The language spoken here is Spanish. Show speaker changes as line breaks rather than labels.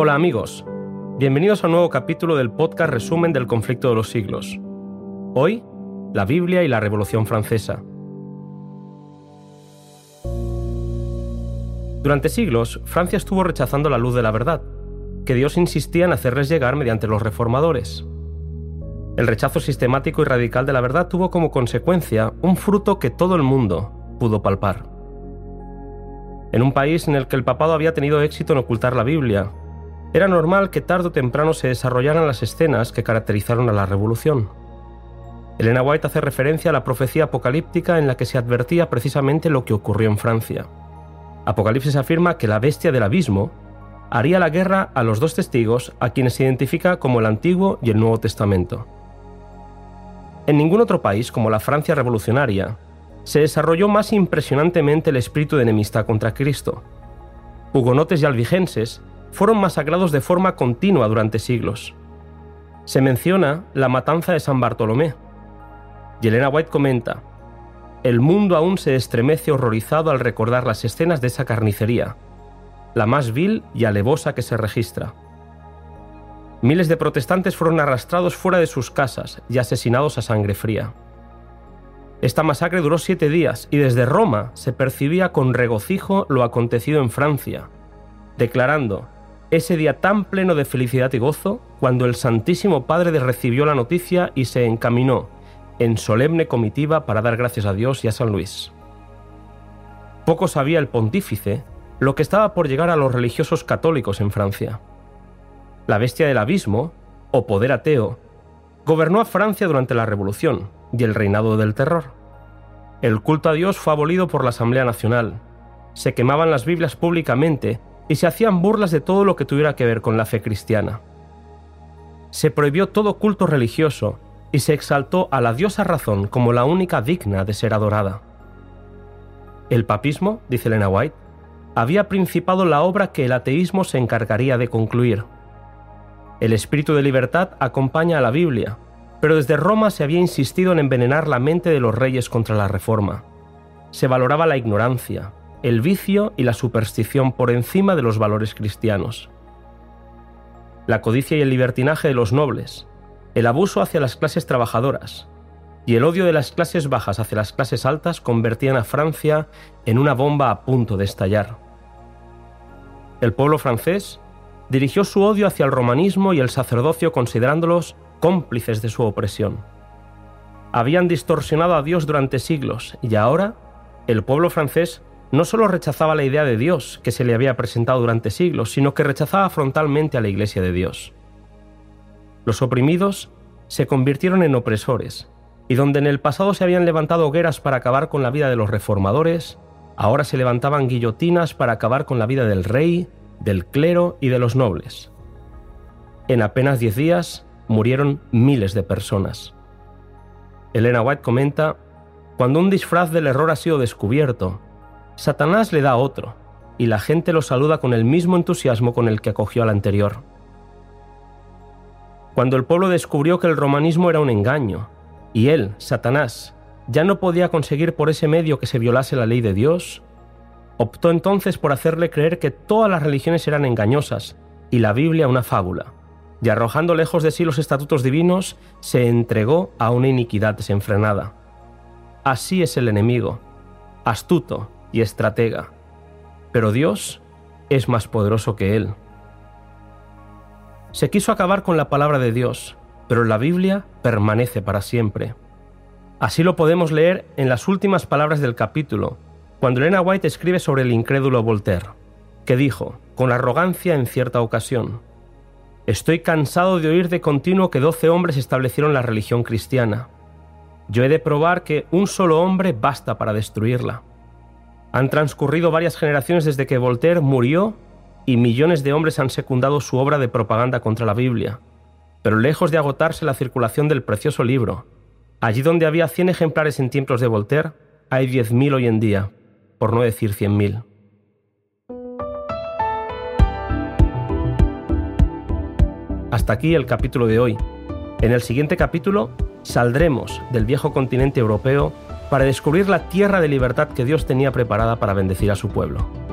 Hola amigos, bienvenidos a un nuevo capítulo del podcast Resumen del Conflicto de los Siglos. Hoy, la Biblia y la Revolución Francesa. Durante siglos, Francia estuvo rechazando la luz de la verdad, que Dios insistía en hacerles llegar mediante los reformadores. El rechazo sistemático y radical de la verdad tuvo como consecuencia un fruto que todo el mundo pudo palpar. En un país en el que el papado había tenido éxito en ocultar la Biblia, era normal que tarde o temprano se desarrollaran las escenas que caracterizaron a la revolución. Elena White hace referencia a la profecía apocalíptica en la que se advertía precisamente lo que ocurrió en Francia. Apocalipsis afirma que la bestia del abismo haría la guerra a los dos testigos a quienes se identifica como el Antiguo y el Nuevo Testamento. En ningún otro país, como la Francia revolucionaria, se desarrolló más impresionantemente el espíritu de enemistad contra Cristo. Hugonotes y albigenses fueron masacrados de forma continua durante siglos. Se menciona la matanza de San Bartolomé. Y Elena White comenta, el mundo aún se estremece horrorizado al recordar las escenas de esa carnicería, la más vil y alevosa que se registra. Miles de protestantes fueron arrastrados fuera de sus casas y asesinados a sangre fría. Esta masacre duró siete días y desde Roma se percibía con regocijo lo acontecido en Francia, declarando ese día tan pleno de felicidad y gozo cuando el Santísimo Padre recibió la noticia y se encaminó en solemne comitiva para dar gracias a Dios y a San Luis. Poco sabía el pontífice lo que estaba por llegar a los religiosos católicos en Francia la bestia del abismo, o poder ateo, gobernó a Francia durante la Revolución y el reinado del terror. El culto a Dios fue abolido por la Asamblea Nacional, se quemaban las Biblias públicamente y se hacían burlas de todo lo que tuviera que ver con la fe cristiana. Se prohibió todo culto religioso y se exaltó a la diosa razón como la única digna de ser adorada. El papismo, dice Elena White, había principado la obra que el ateísmo se encargaría de concluir. El espíritu de libertad acompaña a la Biblia, pero desde Roma se había insistido en envenenar la mente de los reyes contra la reforma. Se valoraba la ignorancia, el vicio y la superstición por encima de los valores cristianos. La codicia y el libertinaje de los nobles, el abuso hacia las clases trabajadoras y el odio de las clases bajas hacia las clases altas convertían a Francia en una bomba a punto de estallar. El pueblo francés dirigió su odio hacia el romanismo y el sacerdocio considerándolos cómplices de su opresión. Habían distorsionado a Dios durante siglos y ahora el pueblo francés no solo rechazaba la idea de Dios que se le había presentado durante siglos, sino que rechazaba frontalmente a la Iglesia de Dios. Los oprimidos se convirtieron en opresores, y donde en el pasado se habían levantado hogueras para acabar con la vida de los reformadores, ahora se levantaban guillotinas para acabar con la vida del rey, del clero y de los nobles. En apenas diez días murieron miles de personas. Elena White comenta, cuando un disfraz del error ha sido descubierto, Satanás le da otro, y la gente lo saluda con el mismo entusiasmo con el que acogió al anterior. Cuando el pueblo descubrió que el romanismo era un engaño, y él, Satanás, ya no podía conseguir por ese medio que se violase la ley de Dios, Optó entonces por hacerle creer que todas las religiones eran engañosas y la Biblia una fábula, y arrojando lejos de sí los estatutos divinos, se entregó a una iniquidad desenfrenada. Así es el enemigo, astuto y estratega, pero Dios es más poderoso que él. Se quiso acabar con la palabra de Dios, pero la Biblia permanece para siempre. Así lo podemos leer en las últimas palabras del capítulo, cuando Elena White escribe sobre el incrédulo Voltaire, que dijo, con arrogancia en cierta ocasión, Estoy cansado de oír de continuo que doce hombres establecieron la religión cristiana. Yo he de probar que un solo hombre basta para destruirla. Han transcurrido varias generaciones desde que Voltaire murió y millones de hombres han secundado su obra de propaganda contra la Biblia. Pero lejos de agotarse la circulación del precioso libro, allí donde había 100 ejemplares en tiempos de Voltaire, hay 10.000 hoy en día por no decir 100.000. Hasta aquí el capítulo de hoy. En el siguiente capítulo saldremos del viejo continente europeo para descubrir la tierra de libertad que Dios tenía preparada para bendecir a su pueblo.